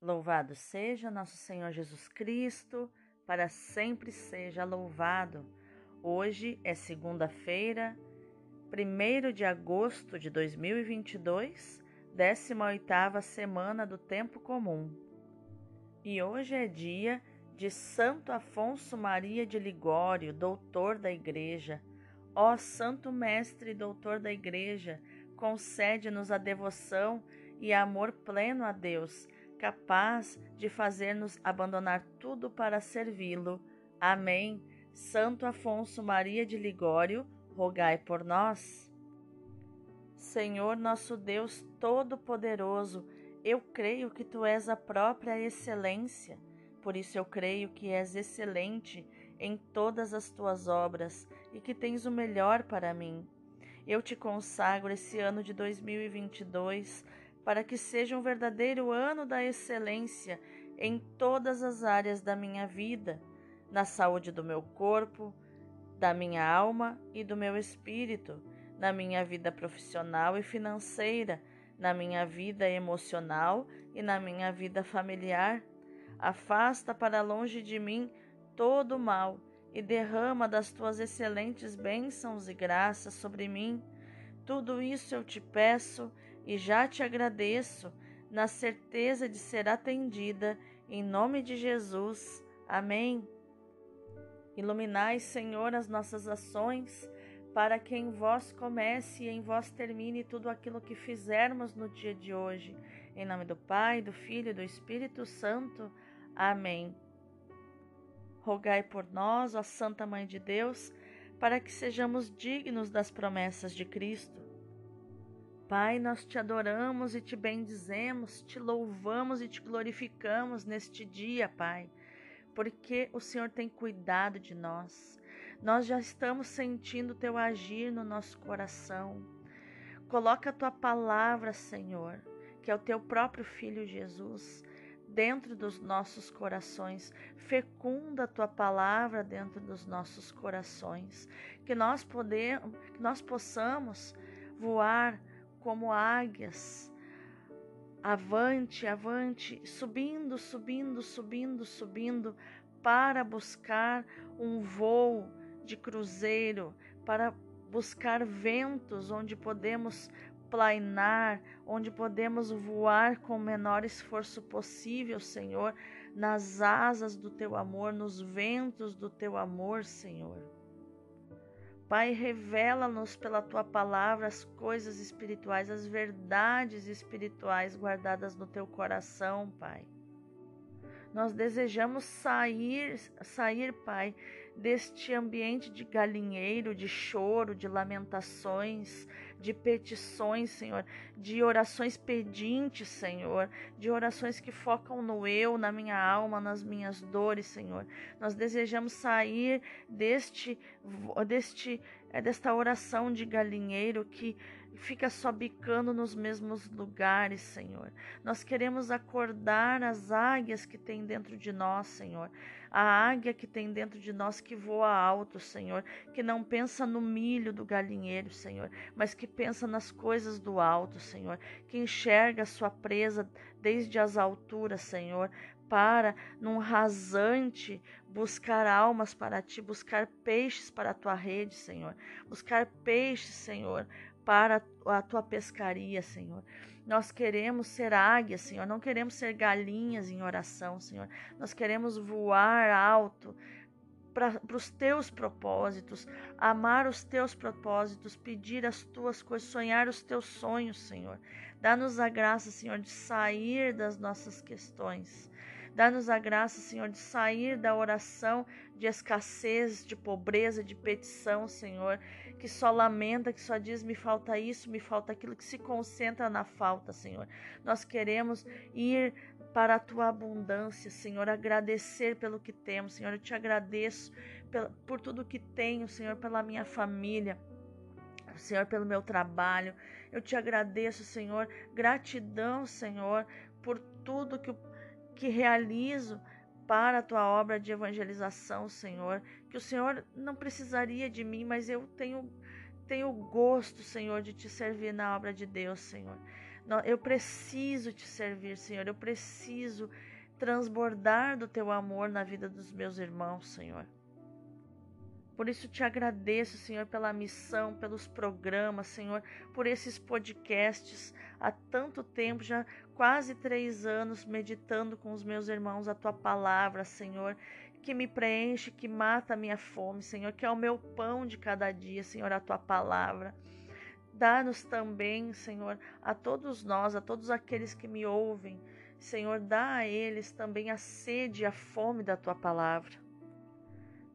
Louvado seja nosso Senhor Jesus Cristo, para sempre seja louvado. Hoje é segunda-feira, 1 de agosto de 2022, 18ª semana do tempo comum. E hoje é dia de Santo Afonso Maria de Ligório, doutor da Igreja. Ó Santo Mestre e doutor da Igreja, concede-nos a devoção e amor pleno a Deus capaz de fazer-nos abandonar tudo para servi-lo. Amém. Santo Afonso Maria de Ligório, rogai por nós. Senhor nosso Deus Todo-Poderoso, eu creio que tu és a própria excelência, por isso eu creio que és excelente em todas as tuas obras e que tens o melhor para mim. Eu te consagro esse ano de 2022 para que seja um verdadeiro ano da excelência em todas as áreas da minha vida, na saúde do meu corpo, da minha alma e do meu espírito, na minha vida profissional e financeira, na minha vida emocional e na minha vida familiar. Afasta para longe de mim todo o mal e derrama das tuas excelentes bênçãos e graças sobre mim. Tudo isso eu te peço e já te agradeço, na certeza de ser atendida, em nome de Jesus. Amém. Iluminai, Senhor, as nossas ações, para que em vós comece e em vós termine tudo aquilo que fizermos no dia de hoje. Em nome do Pai, do Filho e do Espírito Santo. Amém. Rogai por nós, ó Santa Mãe de Deus, para que sejamos dignos das promessas de Cristo. Pai, nós te adoramos e te bendizemos, te louvamos e te glorificamos neste dia, Pai, porque o Senhor tem cuidado de nós. Nós já estamos sentindo o teu agir no nosso coração. Coloca a tua palavra, Senhor, que é o teu próprio filho Jesus, dentro dos nossos corações. Fecunda a tua palavra dentro dos nossos corações, que nós podemos, que nós possamos voar como águias, avante, avante, subindo, subindo, subindo, subindo, para buscar um voo de cruzeiro, para buscar ventos onde podemos plainar, onde podemos voar com o menor esforço possível, Senhor, nas asas do teu amor, nos ventos do teu amor, Senhor. Pai, revela-nos pela tua palavra as coisas espirituais, as verdades espirituais guardadas no teu coração, Pai. Nós desejamos sair, sair, Pai, deste ambiente de galinheiro, de choro, de lamentações, de petições, Senhor, de orações pedintes, Senhor, de orações que focam no eu, na minha alma, nas minhas dores, Senhor. Nós desejamos sair deste, deste, é, desta oração de galinheiro que fica só bicando nos mesmos lugares, Senhor. Nós queremos acordar as águias que tem dentro de nós, Senhor. A águia que tem dentro de nós que voa alto, Senhor, que não pensa no milho do galinheiro, Senhor, mas que pensa nas coisas do alto, Senhor, que enxerga a sua presa desde as alturas, Senhor, para, num rasante, buscar almas para ti, buscar peixes para a tua rede, Senhor. Buscar peixes, Senhor, para a tua pescaria, Senhor. Nós queremos ser águias, Senhor, não queremos ser galinhas em oração, Senhor. Nós queremos voar alto para os teus propósitos, amar os teus propósitos, pedir as tuas coisas, sonhar os teus sonhos, Senhor. Dá-nos a graça, Senhor, de sair das nossas questões Dá-nos a graça, Senhor, de sair da oração de escassez, de pobreza, de petição, Senhor, que só lamenta, que só diz: me falta isso, me falta aquilo, que se concentra na falta, Senhor. Nós queremos ir para a tua abundância, Senhor, agradecer pelo que temos, Senhor. Eu te agradeço por tudo que tenho, Senhor, pela minha família. Senhor, pelo meu trabalho. Eu te agradeço, Senhor. Gratidão, Senhor, por tudo que que realizo para a tua obra de evangelização, Senhor, que o Senhor não precisaria de mim, mas eu tenho tenho gosto, Senhor, de te servir na obra de Deus, Senhor. Eu preciso te servir, Senhor. Eu preciso transbordar do teu amor na vida dos meus irmãos, Senhor. Por isso te agradeço, Senhor, pela missão, pelos programas, Senhor, por esses podcasts. Há tanto tempo, já quase três anos, meditando com os meus irmãos a tua palavra, Senhor, que me preenche, que mata a minha fome, Senhor, que é o meu pão de cada dia, Senhor, a tua palavra. Dá-nos também, Senhor, a todos nós, a todos aqueles que me ouvem, Senhor, dá a eles também a sede e a fome da tua palavra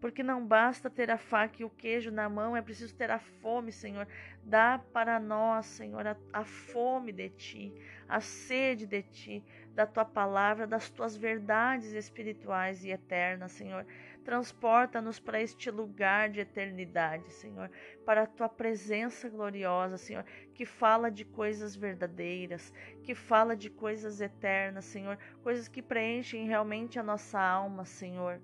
porque não basta ter a faca e o queijo na mão, é preciso ter a fome, Senhor. Dá para nós, Senhor, a, a, fome de Ti, a sede de Ti, da Tua palavra, das Tuas verdades espirituais e eternas, Senhor. Transporta-nos para este lugar de eternidade, Senhor, para a Tua presença gloriosa, Senhor, que fala de coisas verdadeiras, que fala de coisas eternas, Senhor, coisas que preenchem realmente a nossa alma, Senhor.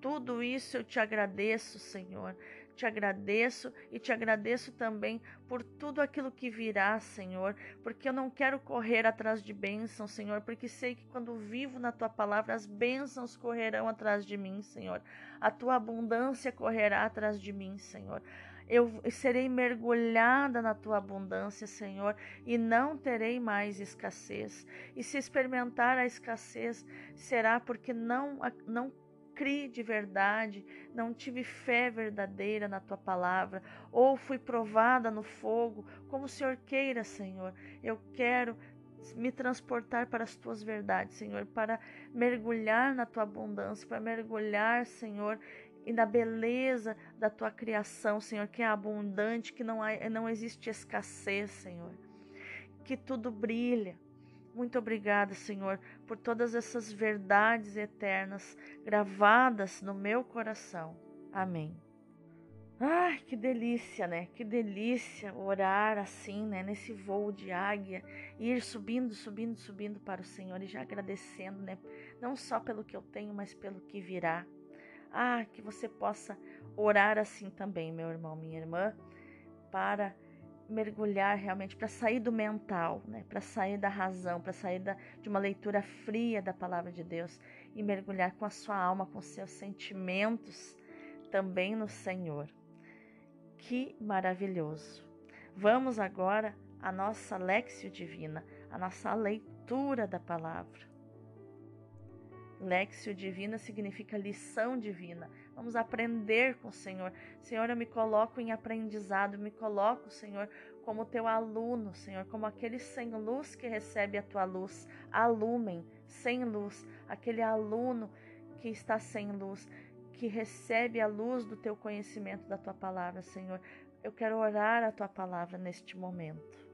Tudo isso eu te agradeço, Senhor. Te agradeço e te agradeço também por tudo aquilo que virá, Senhor, porque eu não quero correr atrás de bênçãos, Senhor, porque sei que quando vivo na tua palavra, as bênçãos correrão atrás de mim, Senhor. A tua abundância correrá atrás de mim, Senhor. Eu serei mergulhada na tua abundância, Senhor, e não terei mais escassez. E se experimentar a escassez, será porque não, não criei de verdade, não tive fé verdadeira na tua palavra, ou fui provada no fogo, como o Senhor queira, Senhor. Eu quero me transportar para as tuas verdades, Senhor, para mergulhar na tua abundância, para mergulhar, Senhor, e na beleza da tua criação, Senhor, que é abundante, que não, há, não existe escassez, Senhor. Que tudo brilha, muito obrigada, Senhor, por todas essas verdades eternas gravadas no meu coração. Amém. Ai, que delícia, né? Que delícia orar assim, né? Nesse voo de águia, ir subindo, subindo, subindo para o Senhor e já agradecendo, né? Não só pelo que eu tenho, mas pelo que virá. Ah, que você possa orar assim também, meu irmão, minha irmã, para mergulhar realmente, para sair do mental, né? para sair da razão, para sair da, de uma leitura fria da palavra de Deus e mergulhar com a sua alma, com seus sentimentos também no Senhor. Que maravilhoso! Vamos agora à nossa Lexio Divina, a nossa leitura da palavra. Lexio Divina significa lição divina, Vamos aprender com o Senhor. Senhor, eu me coloco em aprendizado, me coloco, Senhor, como teu aluno, Senhor, como aquele sem luz que recebe a tua luz. Alumem, sem luz, aquele aluno que está sem luz, que recebe a luz do teu conhecimento da tua palavra, Senhor. Eu quero orar a tua palavra neste momento.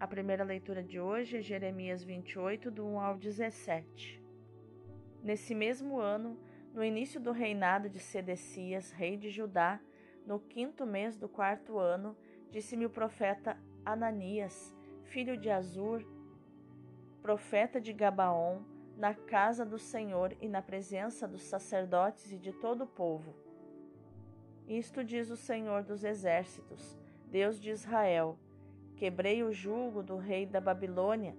A primeira leitura de hoje é Jeremias 28, do 1 ao 17. Nesse mesmo ano, no início do reinado de Sedecias, rei de Judá, no quinto mês do quarto ano, disse-me o profeta Ananias, filho de Azur, profeta de Gabaon, na casa do Senhor e na presença dos sacerdotes e de todo o povo. Isto diz o Senhor dos exércitos, Deus de Israel: Quebrei o jugo do rei da Babilônia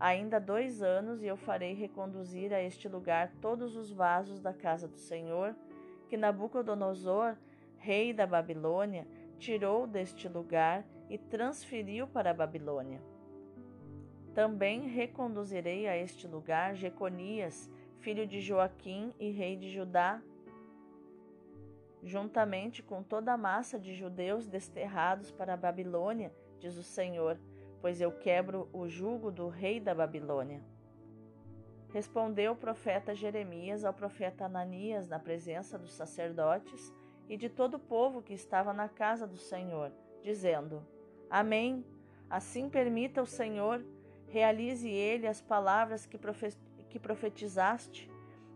Ainda dois anos e eu farei reconduzir a este lugar todos os vasos da casa do Senhor, que Nabucodonosor, rei da Babilônia, tirou deste lugar e transferiu para a Babilônia. Também reconduzirei a este lugar Jeconias, filho de Joaquim e rei de Judá, juntamente com toda a massa de judeus desterrados para a Babilônia, diz o Senhor pois eu quebro o jugo do rei da Babilônia. Respondeu o profeta Jeremias ao profeta Ananias na presença dos sacerdotes e de todo o povo que estava na casa do Senhor, dizendo: Amém. Assim permita o Senhor, realize ele as palavras que, que profetizaste,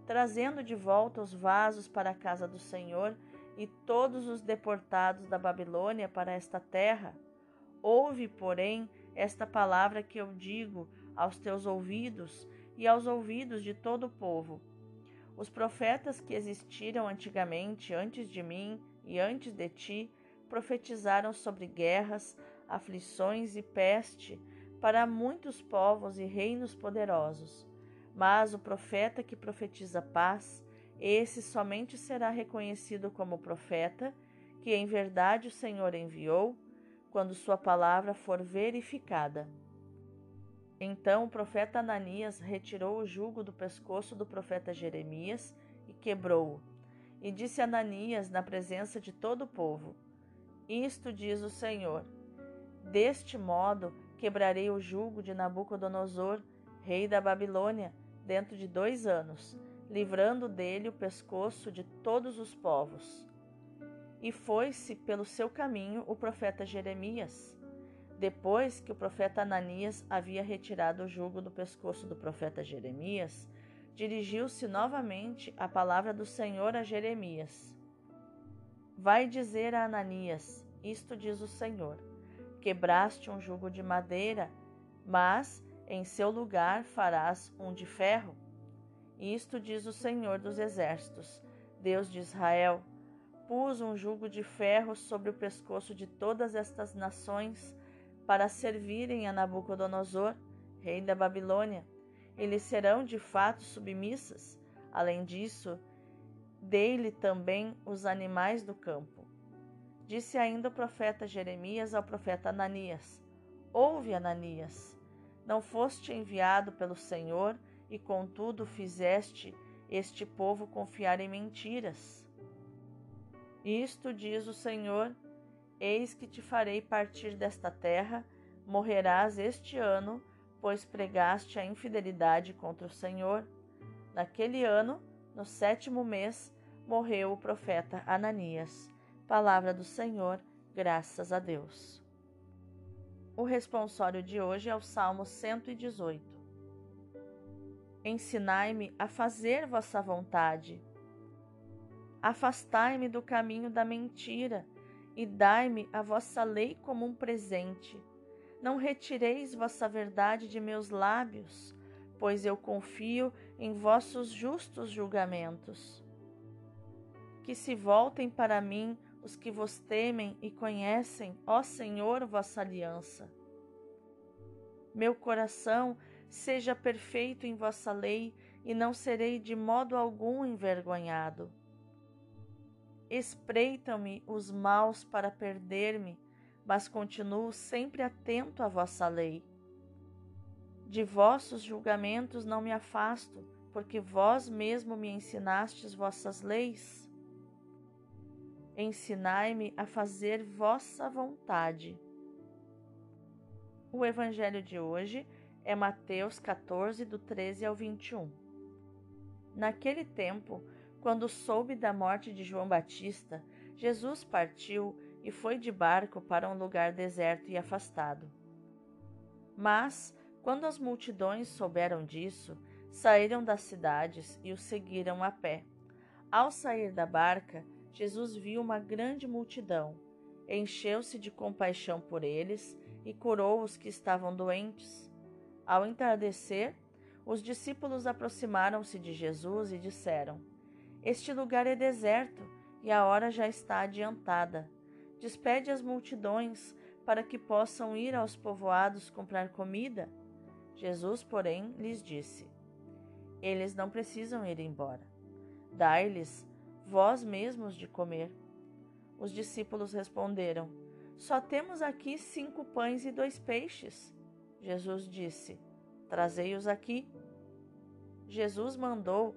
trazendo de volta os vasos para a casa do Senhor e todos os deportados da Babilônia para esta terra. Ouve, porém, esta palavra que eu digo aos teus ouvidos e aos ouvidos de todo o povo. Os profetas que existiram antigamente, antes de mim e antes de ti, profetizaram sobre guerras, aflições e peste para muitos povos e reinos poderosos. Mas o profeta que profetiza paz, esse somente será reconhecido como profeta que em verdade o Senhor enviou, quando sua palavra for verificada. Então o profeta Ananias retirou o jugo do pescoço do profeta Jeremias e quebrou-o. E disse Ananias na presença de todo o povo: Isto diz o Senhor: Deste modo quebrarei o jugo de Nabucodonosor, rei da Babilônia, dentro de dois anos, livrando dele o pescoço de todos os povos. E foi-se pelo seu caminho o profeta Jeremias. Depois que o profeta Ananias havia retirado o jugo do pescoço do profeta Jeremias, dirigiu-se novamente a palavra do Senhor a Jeremias. Vai dizer a Ananias: Isto diz o Senhor: Quebraste um jugo de madeira, mas em seu lugar farás um de ferro. Isto diz o Senhor dos Exércitos, Deus de Israel: Pus um jugo de ferro sobre o pescoço de todas estas nações para servirem a Nabucodonosor, rei da Babilônia. Eles serão de fato submissas. Além disso, dei-lhe também os animais do campo. Disse ainda o profeta Jeremias ao profeta Ananias: Ouve, Ananias, não foste enviado pelo Senhor e contudo fizeste este povo confiar em mentiras. Isto diz o Senhor: Eis que te farei partir desta terra, morrerás este ano, pois pregaste a infidelidade contra o Senhor. Naquele ano, no sétimo mês, morreu o profeta Ananias. Palavra do Senhor, graças a Deus. O responsório de hoje é o Salmo 118. Ensinai-me a fazer vossa vontade. Afastai-me do caminho da mentira e dai-me a vossa lei como um presente. Não retireis vossa verdade de meus lábios, pois eu confio em vossos justos julgamentos. Que se voltem para mim os que vos temem e conhecem, ó Senhor, vossa aliança. Meu coração seja perfeito em vossa lei e não serei de modo algum envergonhado. Espreitam-me os maus para perder-me, mas continuo sempre atento à vossa lei. De vossos julgamentos não me afasto, porque vós mesmo me ensinastes vossas leis. Ensinai-me a fazer vossa vontade. O evangelho de hoje é Mateus 14, do 13 ao 21. Naquele tempo, quando soube da morte de João Batista, Jesus partiu e foi de barco para um lugar deserto e afastado. Mas, quando as multidões souberam disso, saíram das cidades e o seguiram a pé. Ao sair da barca, Jesus viu uma grande multidão, encheu-se de compaixão por eles e curou os que estavam doentes. Ao entardecer, os discípulos aproximaram-se de Jesus e disseram: Este lugar é deserto e a hora já está adiantada. Despede as multidões para que possam ir aos povoados comprar comida. Jesus, porém, lhes disse: Eles não precisam ir embora. Dai-lhes vós mesmos de comer. Os discípulos responderam: Só temos aqui cinco pães e dois peixes. Jesus disse: Trazei-os aqui. Jesus mandou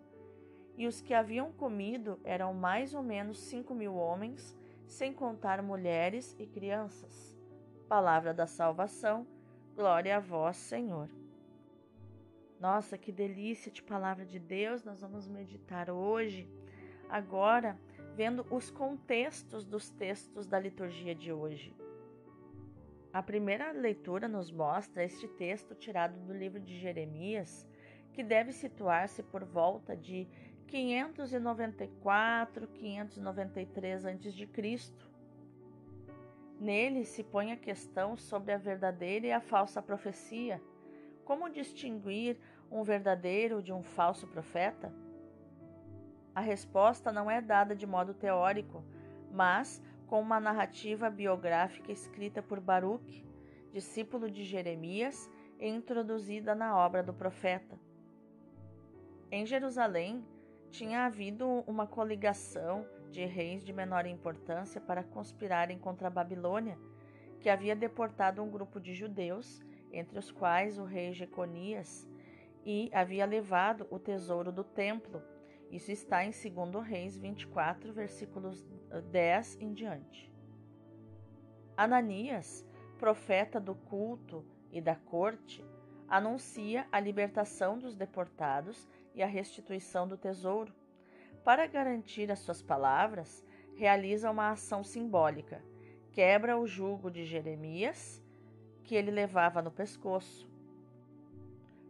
E os que haviam comido eram mais ou menos cinco mil homens, sem contar mulheres e crianças. Palavra da salvação, glória a vós, Senhor. Nossa, que delícia de palavra de Deus, nós vamos meditar hoje. Agora, vendo os contextos dos textos da liturgia de hoje. A primeira leitura nos mostra este texto tirado do livro de Jeremias, que deve situar-se por volta de 594, 593 a.C. Nele se põe a questão sobre a verdadeira e a falsa profecia. Como distinguir um verdadeiro de um falso profeta? A resposta não é dada de modo teórico, mas com uma narrativa biográfica escrita por Baruch, discípulo de Jeremias, e introduzida na obra do profeta. Em Jerusalém, tinha havido uma coligação de reis de menor importância para conspirarem contra a Babilônia, que havia deportado um grupo de judeus, entre os quais o rei Jeconias, e havia levado o tesouro do templo. Isso está em 2 Reis 24, versículos 10 em diante. Ananias, profeta do culto e da corte, anuncia a libertação dos deportados e a restituição do tesouro. Para garantir as suas palavras, realiza uma ação simbólica. Quebra o jugo de Jeremias, que ele levava no pescoço,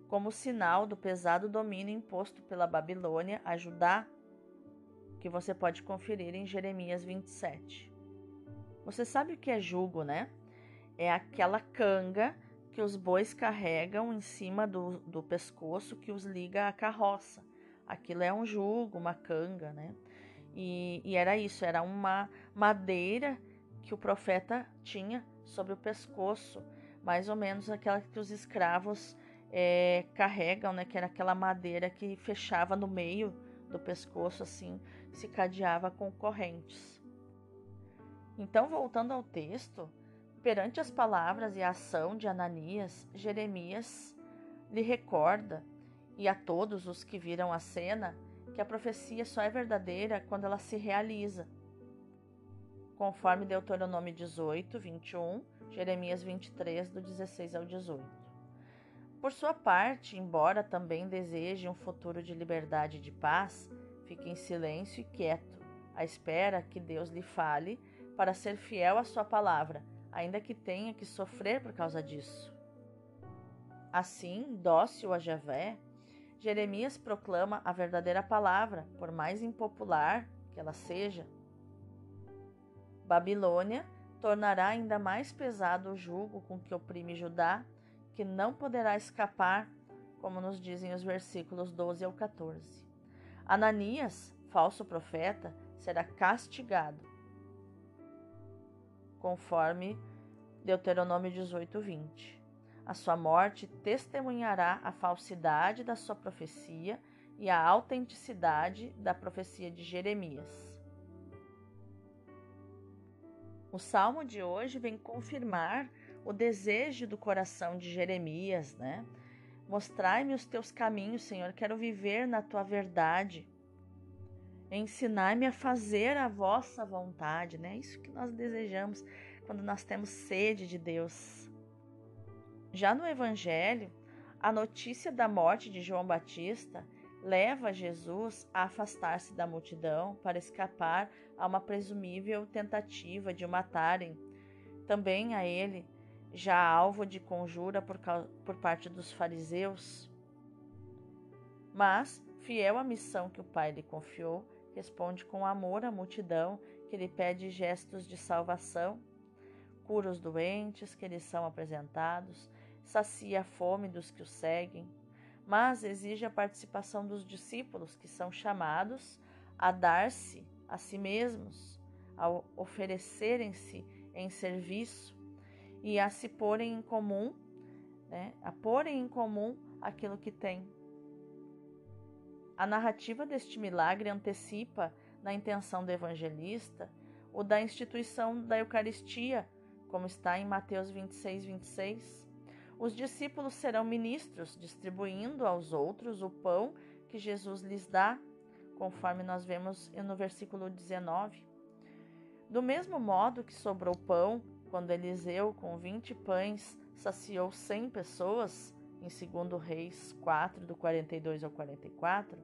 como sinal do pesado domínio imposto pela Babilônia a Judá que você pode conferir em Jeremias 27. Você sabe o que é jugo, né? É aquela canga que os bois carregam em cima do, do pescoço que os liga à carroça. Aquilo é um jugo, uma canga, né? E, e era isso, era uma madeira que o profeta tinha sobre o pescoço, mais ou menos aquela que os escravos é, carregam, né? Que era aquela madeira que fechava no meio do pescoço, assim, se cadeava com correntes. Então, voltando ao texto, perante as palavras e a ação de Ananias, Jeremias lhe recorda, e a todos os que viram a cena, que a profecia só é verdadeira quando ela se realiza. Conforme Deuteronômio 18, 21, Jeremias 23, do 16 ao 18. Por sua parte, embora também deseje um futuro de liberdade e de paz, Fique em silêncio e quieto, à espera que Deus lhe fale para ser fiel à sua palavra, ainda que tenha que sofrer por causa disso. Assim, dócil a Javé, Jeremias proclama a verdadeira palavra, por mais impopular que ela seja. Babilônia tornará ainda mais pesado o jugo com que oprime Judá, que não poderá escapar, como nos dizem os versículos 12 ao 14. Ananias, falso profeta, será castigado, conforme Deuteronômio 18, 20. A sua morte testemunhará a falsidade da sua profecia e a autenticidade da profecia de Jeremias. O salmo de hoje vem confirmar o desejo do coração de Jeremias, né? Mostrai-me os teus caminhos, Senhor. Quero viver na tua verdade. Ensinai-me a fazer a vossa vontade, né? Isso que nós desejamos quando nós temos sede de Deus. Já no Evangelho, a notícia da morte de João Batista leva Jesus a afastar-se da multidão para escapar a uma presumível tentativa de o matarem. Também a ele já alvo de conjura por, por parte dos fariseus. Mas, fiel à missão que o Pai lhe confiou, responde com amor à multidão que lhe pede gestos de salvação, cura os doentes que lhe são apresentados, sacia a fome dos que o seguem, mas exige a participação dos discípulos que são chamados a dar-se a si mesmos, a oferecerem-se em serviço e a se porem em comum, né, a porem em comum aquilo que têm. A narrativa deste milagre antecipa, na intenção do evangelista, o da instituição da Eucaristia, como está em Mateus 26, 26. Os discípulos serão ministros, distribuindo aos outros o pão que Jesus lhes dá, conforme nós vemos no versículo 19. Do mesmo modo que sobrou pão quando Eliseu, com vinte pães, saciou cem pessoas, em 2 Reis 4, do 42 ao 44,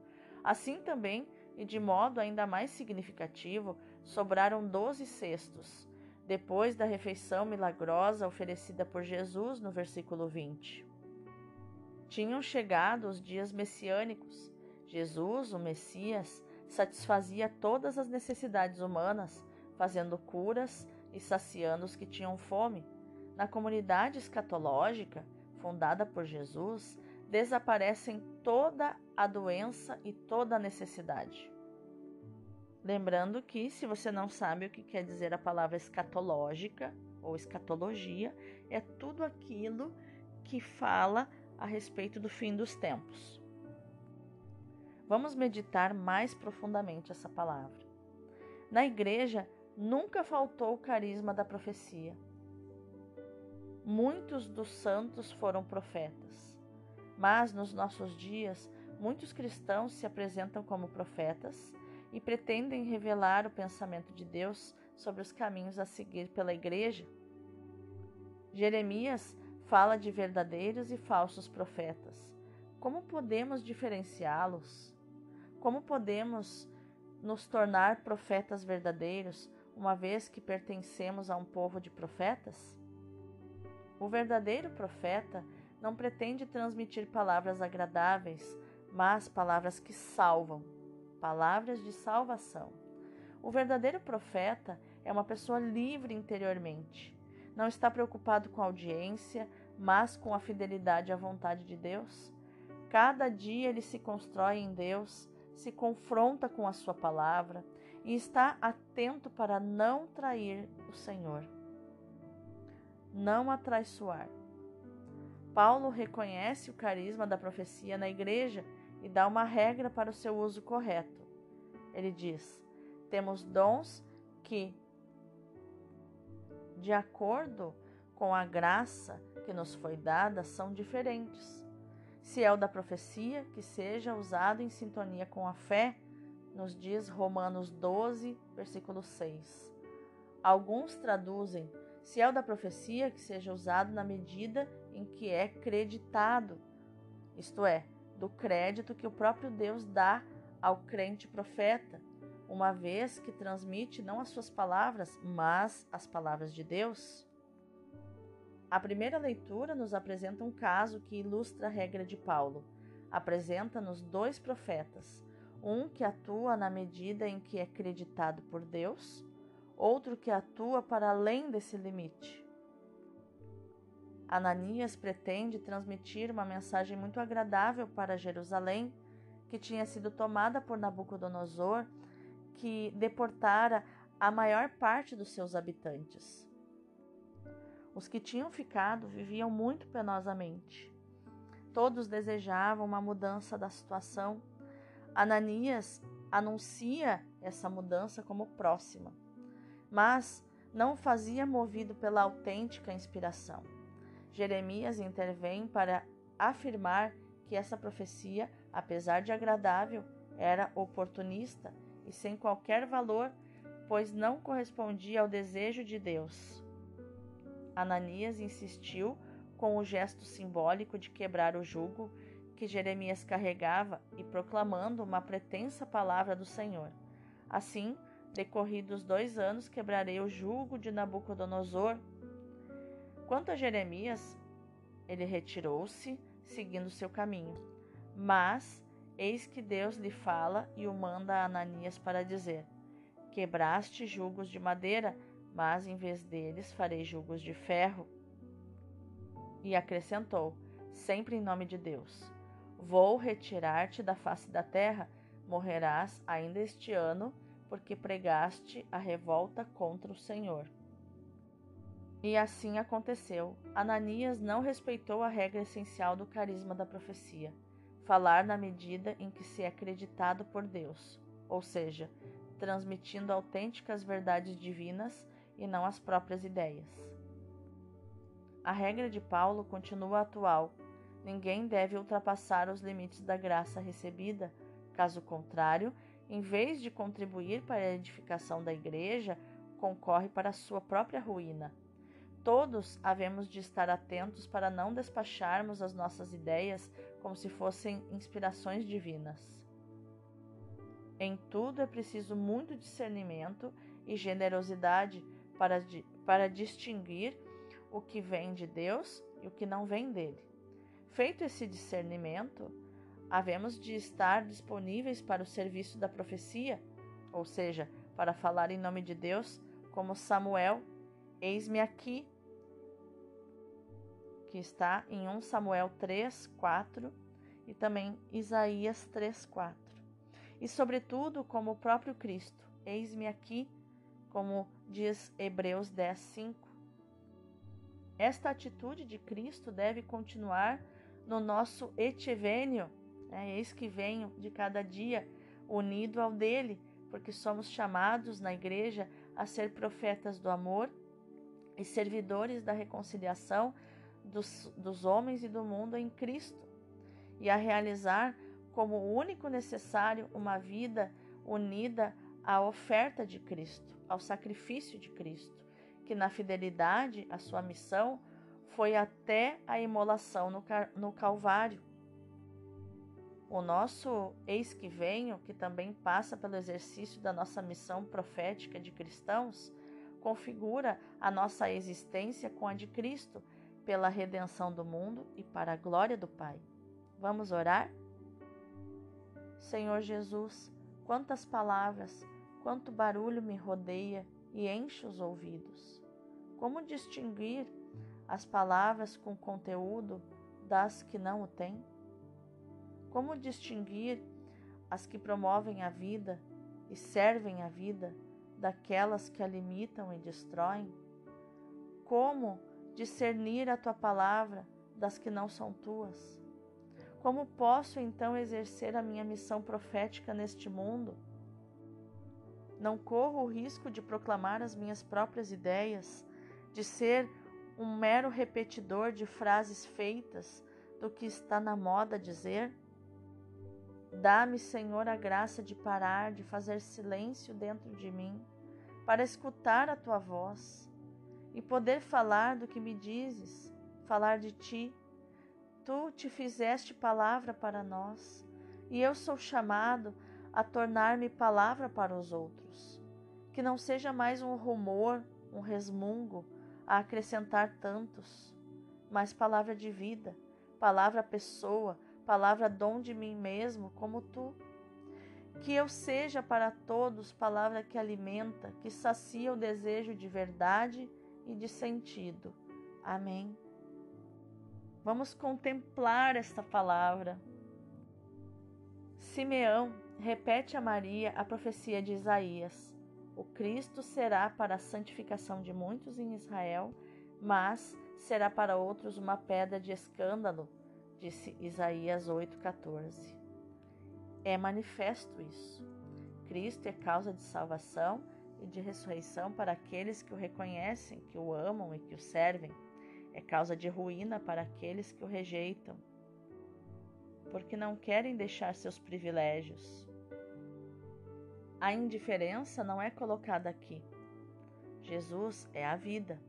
assim também, e de modo ainda mais significativo, sobraram doze cestos, depois da refeição milagrosa oferecida por Jesus no versículo 20. Tinham chegado os dias messiânicos. Jesus, o Messias, satisfazia todas as necessidades humanas, fazendo curas e saciando os que tinham fome. Na comunidade escatológica, fundada por Jesus, desaparecem toda a doença e toda a necessidade. Lembrando que, se você não sabe o que quer dizer a palavra escatológica ou escatologia, é tudo aquilo que fala a respeito do fim dos tempos. Vamos meditar mais profundamente essa palavra. Na igreja, nunca faltou o carisma da profecia. Muitos dos santos foram profetas, mas nos nossos dias, muitos cristãos se apresentam como profetas e pretendem revelar o pensamento de Deus sobre os caminhos a seguir pela igreja. Jeremias fala de verdadeiros e falsos profetas. Como podemos diferenciá-los? Como podemos nos tornar profetas verdadeiros, uma vez que pertencemos a um povo de profetas? O verdadeiro profeta não pretende transmitir palavras agradáveis, mas palavras que salvam, palavras de salvação. O verdadeiro profeta é uma pessoa livre interiormente. Não está preocupado com a audiência, mas com a fidelidade à vontade de Deus. Cada dia ele se constrói em Deus, se confronta com a sua palavra e está atento para não trair o Senhor, não atraiçoar. Paulo reconhece o carisma da profecia na igreja e dá uma regra para o seu uso correto. Ele diz: temos dons que, de acordo com a graça que nos foi dada, são diferentes. Se é o da profecia, que seja usado em sintonia com a fé, nos diz Romanos 12, versículo 6. Alguns traduzem: se é o da profecia, que seja usado na medida em que é creditado, isto é, do crédito que o próprio Deus dá ao crente profeta, uma vez que transmite não as suas palavras, mas as palavras de Deus. A primeira leitura nos apresenta um caso que ilustra a regra de Paulo. Apresenta-nos dois profetas, um que atua na medida em que é acreditado por Deus, outro que atua para além desse limite. Ananias pretende transmitir uma mensagem muito agradável para Jerusalém, que tinha sido tomada por Nabucodonosor, que deportara a maior parte dos seus habitantes. Os que tinham ficado viviam muito penosamente. Todos desejavam uma mudança da situação. Ananias anuncia essa mudança como próxima, mas não fazia movido pela autêntica inspiração. Jeremias intervém para afirmar que essa profecia, apesar de agradável, era oportunista e sem qualquer valor, pois não correspondia ao desejo de Deus. Ananias insistiu com o gesto simbólico de quebrar o jugo que Jeremias carregava e proclamando uma pretensa palavra do Senhor. Assim, decorridos dois anos, quebrarei o jugo de Nabucodonosor. Quanto a Jeremias, ele retirou-se, seguindo seu caminho. Mas, eis que Deus lhe fala e o manda a Ananias para dizer: Quebraste julgos de madeira, mas em vez deles farei julgos de ferro. E acrescentou, sempre em nome de Deus: Vou retirar-te da face da terra, morrerás ainda este ano, porque pregaste a revolta contra o Senhor. E assim aconteceu. Ananias não respeitou a regra essencial do carisma da profecia, falar na medida em que se é acreditado por Deus, ou seja, transmitindo autênticas verdades divinas e não as próprias ideias. A regra de Paulo continua atual. Ninguém deve ultrapassar os limites da graça recebida, caso contrário, em vez de contribuir para a edificação da igreja, concorre para a sua própria ruína. Todos havemos de estar atentos para não despacharmos as nossas ideias como se fossem inspirações divinas. Em tudo é preciso muito discernimento e generosidade para, para distinguir o que vem de Deus e o que não vem dele. Feito esse discernimento, havemos de estar disponíveis para o serviço da profecia, ou seja, para falar em nome de Deus, como Samuel, eis-me aqui, que está em 1 Samuel 3, 4 e também Isaías 3, 4. E, sobretudo, como o próprio Cristo, eis-me aqui, como diz Hebreus 10, 5. Esta atitude de Cristo deve continuar no nosso etivênio, né? eis que venho de cada dia, unido ao dele, porque somos chamados na igreja a ser profetas do amor e servidores da reconciliação dos, dos homens e do mundo em Cristo, e a realizar como único necessário uma vida unida à oferta de Cristo, ao sacrifício de Cristo, que na fidelidade à sua missão foi até a imolação no, no Calvário. O nosso eis que venho, que também passa pelo exercício da nossa missão profética de cristãos, configura a nossa existência com a de Cristo pela redenção do mundo e para a glória do Pai. Vamos orar? Senhor Jesus, quantas palavras, quanto barulho me rodeia e enche os ouvidos. Como distinguir as palavras com conteúdo das que não o têm? Como distinguir as que promovem a vida e servem a vida daquelas que a limitam e destroem? Como discernir a tua palavra das que não são tuas? Como posso então exercer a minha missão profética neste mundo? Não corro o risco de proclamar as minhas próprias ideias, de ser um mero repetidor de frases feitas do que está na moda dizer? Dá-me, Senhor, a graça de parar, de fazer silêncio dentro de mim, para escutar a tua voz e poder falar do que me dizes, falar de ti. Tu te fizeste palavra para nós, e eu sou chamado a tornar-me palavra para os outros. Que não seja mais um rumor, um resmungo a acrescentar tantos, mas palavra de vida, palavra pessoa, palavra dom de mim mesmo, como tu. Que eu seja para todos palavra que alimenta, que sacia o desejo de verdade e de sentido. Amém. Vamos contemplar esta palavra. Simeão repete a Maria a profecia de Isaías. O Cristo será para a santificação de muitos em Israel, mas será para outros uma pedra de escândalo, disse Isaías 8,14. É manifesto isso. Cristo é causa de salvação e de ressurreição para aqueles que o reconhecem, que o amam e que o servem. É causa de ruína para aqueles que o rejeitam, porque não querem deixar seus privilégios. A indiferença não é colocada aqui. Jesus é a vida.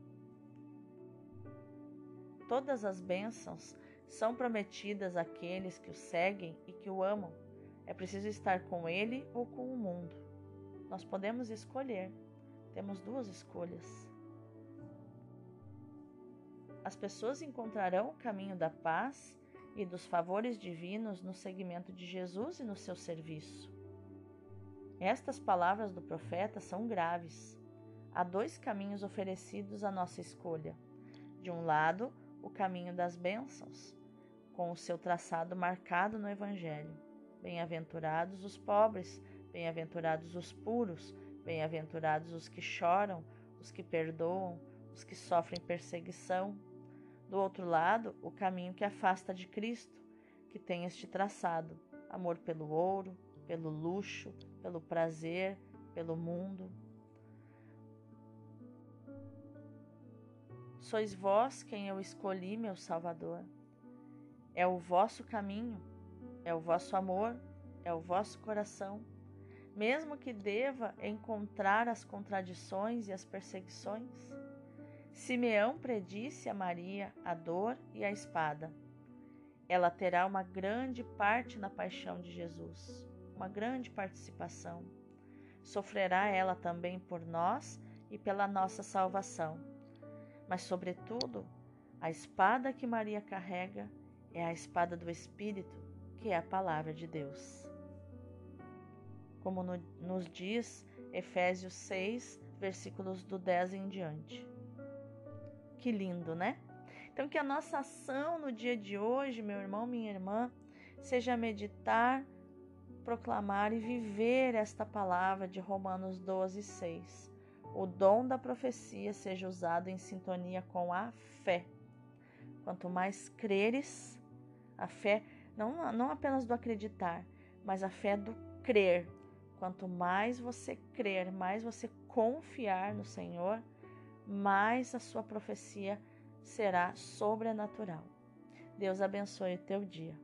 Todas as bênçãos são prometidas àqueles que o seguem e que o amam. É preciso estar com ele ou com o mundo. Nós podemos escolher, temos duas escolhas. As pessoas encontrarão o caminho da paz e dos favores divinos no seguimento de Jesus e no seu serviço. Estas palavras do profeta são graves. Há dois caminhos oferecidos à nossa escolha. De um lado, o caminho das bênçãos, com o seu traçado marcado no Evangelho. Bem-aventurados os pobres, Bem-aventurados os puros, bem-aventurados os que choram, os que perdoam, os que sofrem perseguição. Do outro lado, o caminho que afasta de Cristo, que tem este traçado: amor pelo ouro, pelo luxo, pelo prazer, pelo mundo. Sois vós quem eu escolhi, meu Salvador. É o vosso caminho, é o vosso amor, é o vosso coração mesmo que deva encontrar as contradições e as perseguições? Simeão predisse a Maria a dor e a espada. Ela terá uma grande parte na paixão de Jesus, uma grande participação. Sofrerá ela também por nós e pela nossa salvação. Mas, sobretudo, a espada que Maria carrega é a espada do Espírito, que é a palavra de Deus. Como no, nos diz Efésios 6, versículos do 10 em diante. Que lindo, né? Então, que a nossa ação no dia de hoje, meu irmão, minha irmã, seja meditar, proclamar e viver esta palavra de Romanos 12, 6. O dom da profecia seja usado em sintonia com a fé. Quanto mais creres, a fé, não, não apenas do acreditar, mas a fé do crer. Quanto mais você crer, mais você confiar no Senhor, mais a sua profecia será sobrenatural. Deus abençoe o teu dia.